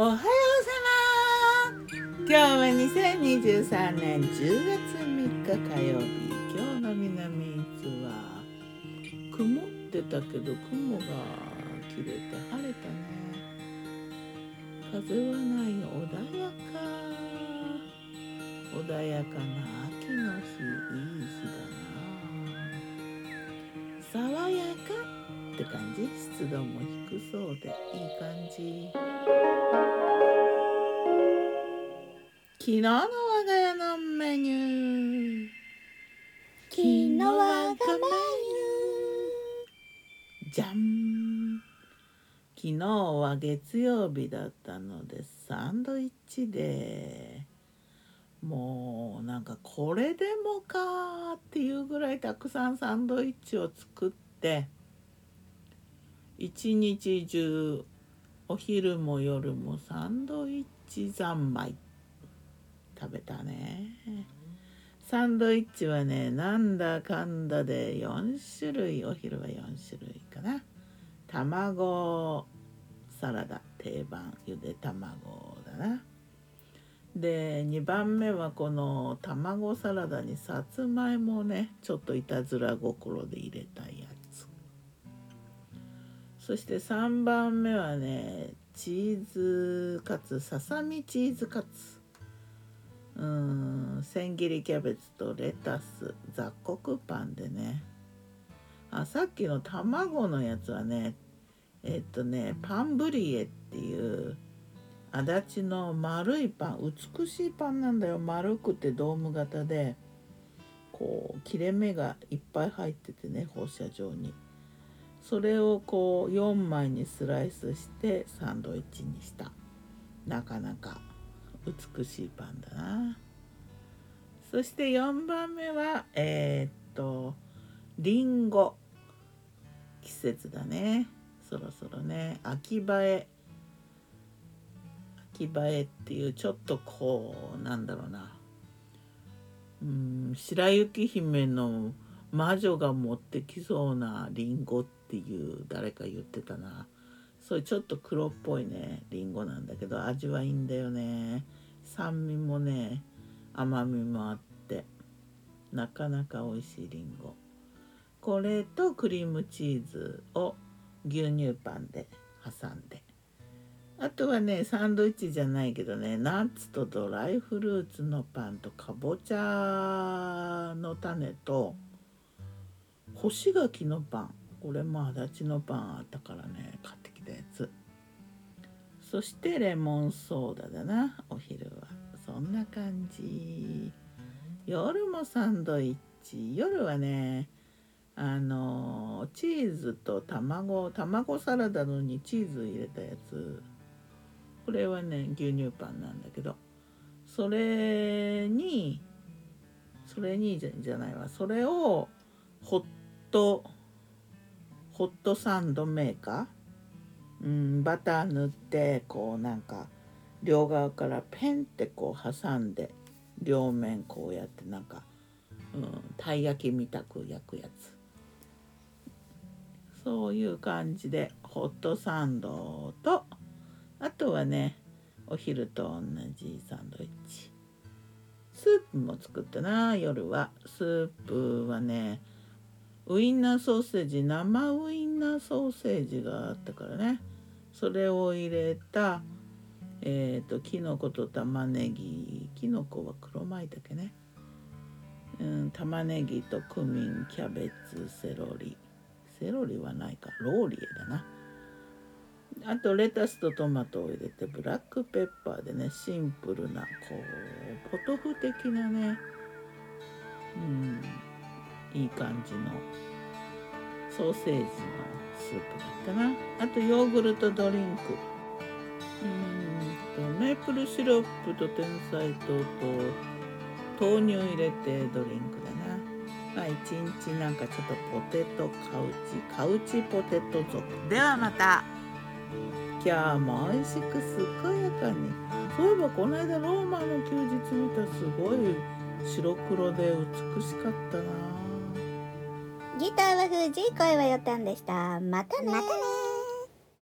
おはようさま今日は2023年10月3日火曜日。今日の南伊豆は曇ってたけど雲が切れて晴れたね。風はない穏やか穏やかな秋の日。いい日だな。爽やか。湿度も低そうでいい感じ。昨日の我が家のメニュー。昨日我がメじゃん昨日は月曜日だったのでサンドイッチで。もうなんかこれでもかっていうぐらいたくさんサンドイッチを作って一日中お昼も夜もサンドイッチ三昧。食べたね。サンドイッチはねなんだかんだで4種類お昼は4種類かな。卵サラダ定番ゆで卵だな。で2番目はこの卵サラダにさつまいもをねちょっといたずら心で入れたや。そして3番目はねチーズカツささみチーズカツ。うん千切りキャベツとレタス雑穀パンでね。あさっきの卵のやつはねえっとねパンブリエっていう足立の丸いパン美しいパンなんだよ。丸くてドーム型でこう切れ目がいっぱい入っててね放射状に。それをこう4枚にスライスしてサンドイッチにした。なかなか美しいパンだな。そして4番目はえー、っとりんご季節だね。そろそろね。秋映え。秋映えっていうちょっとこうなんだろうな。うん白雪姫の魔女が持ってきそうなりんごっていう誰か言ってたな。そういうちょっと黒っぽいねりんごなんだけど味はいいんだよね。酸味もね甘みもあってなかなか美味しいりんごこれとクリームチーズを牛乳パンで挟んで。あとはねサンドイッチじゃないけどねナッツとドライフルーツのパンとかぼちゃの種と干し柿のパン。これも足立のパンあったからね。買ってきたやつ。そしてレモンソーダだな。お昼は。そんな感じ。夜もサンドイッチ。夜はねあのチーズと卵卵サラダのにチーズ入れたやつ。これはね牛乳パンなんだけど。それにそれにじゃないわ。それをホットホットサンドメーカー、うん、バター塗ってこうなんか両側からペンってこう挟んで両面こうやってなんか、うん、たい焼きみたく焼くやつ。そういう感じでホットサンドとあとはねお昼と同じサンドイッチ。スープも作ったな夜は。スープはねウインナーソーセージ生ウインナーソーセージがあったからね。それを入れたえっ、ー、ときのこと玉ねぎ。きのこは黒まいたけね、うん、玉ねぎとクミンキャベツセロリ。セロリはないか。ローリエだな。あとレタスとトマトを入れてブラックペッパーでねシンプルなこうポトフ的なね。うん。いい感じのソーセージのスープだったな。あとヨーグルトドリンク。うんとメープルシロップと天才糖と豆乳入れてドリンクだな。まあ一日なんかちょっとポテトカウチカウチポテト族。ではまた。今日も美味しく健やかに。そういえばこの間ローマの休日見たすごい白黒で美しかったな。ギターは藤井声はよたんでした。またねまたね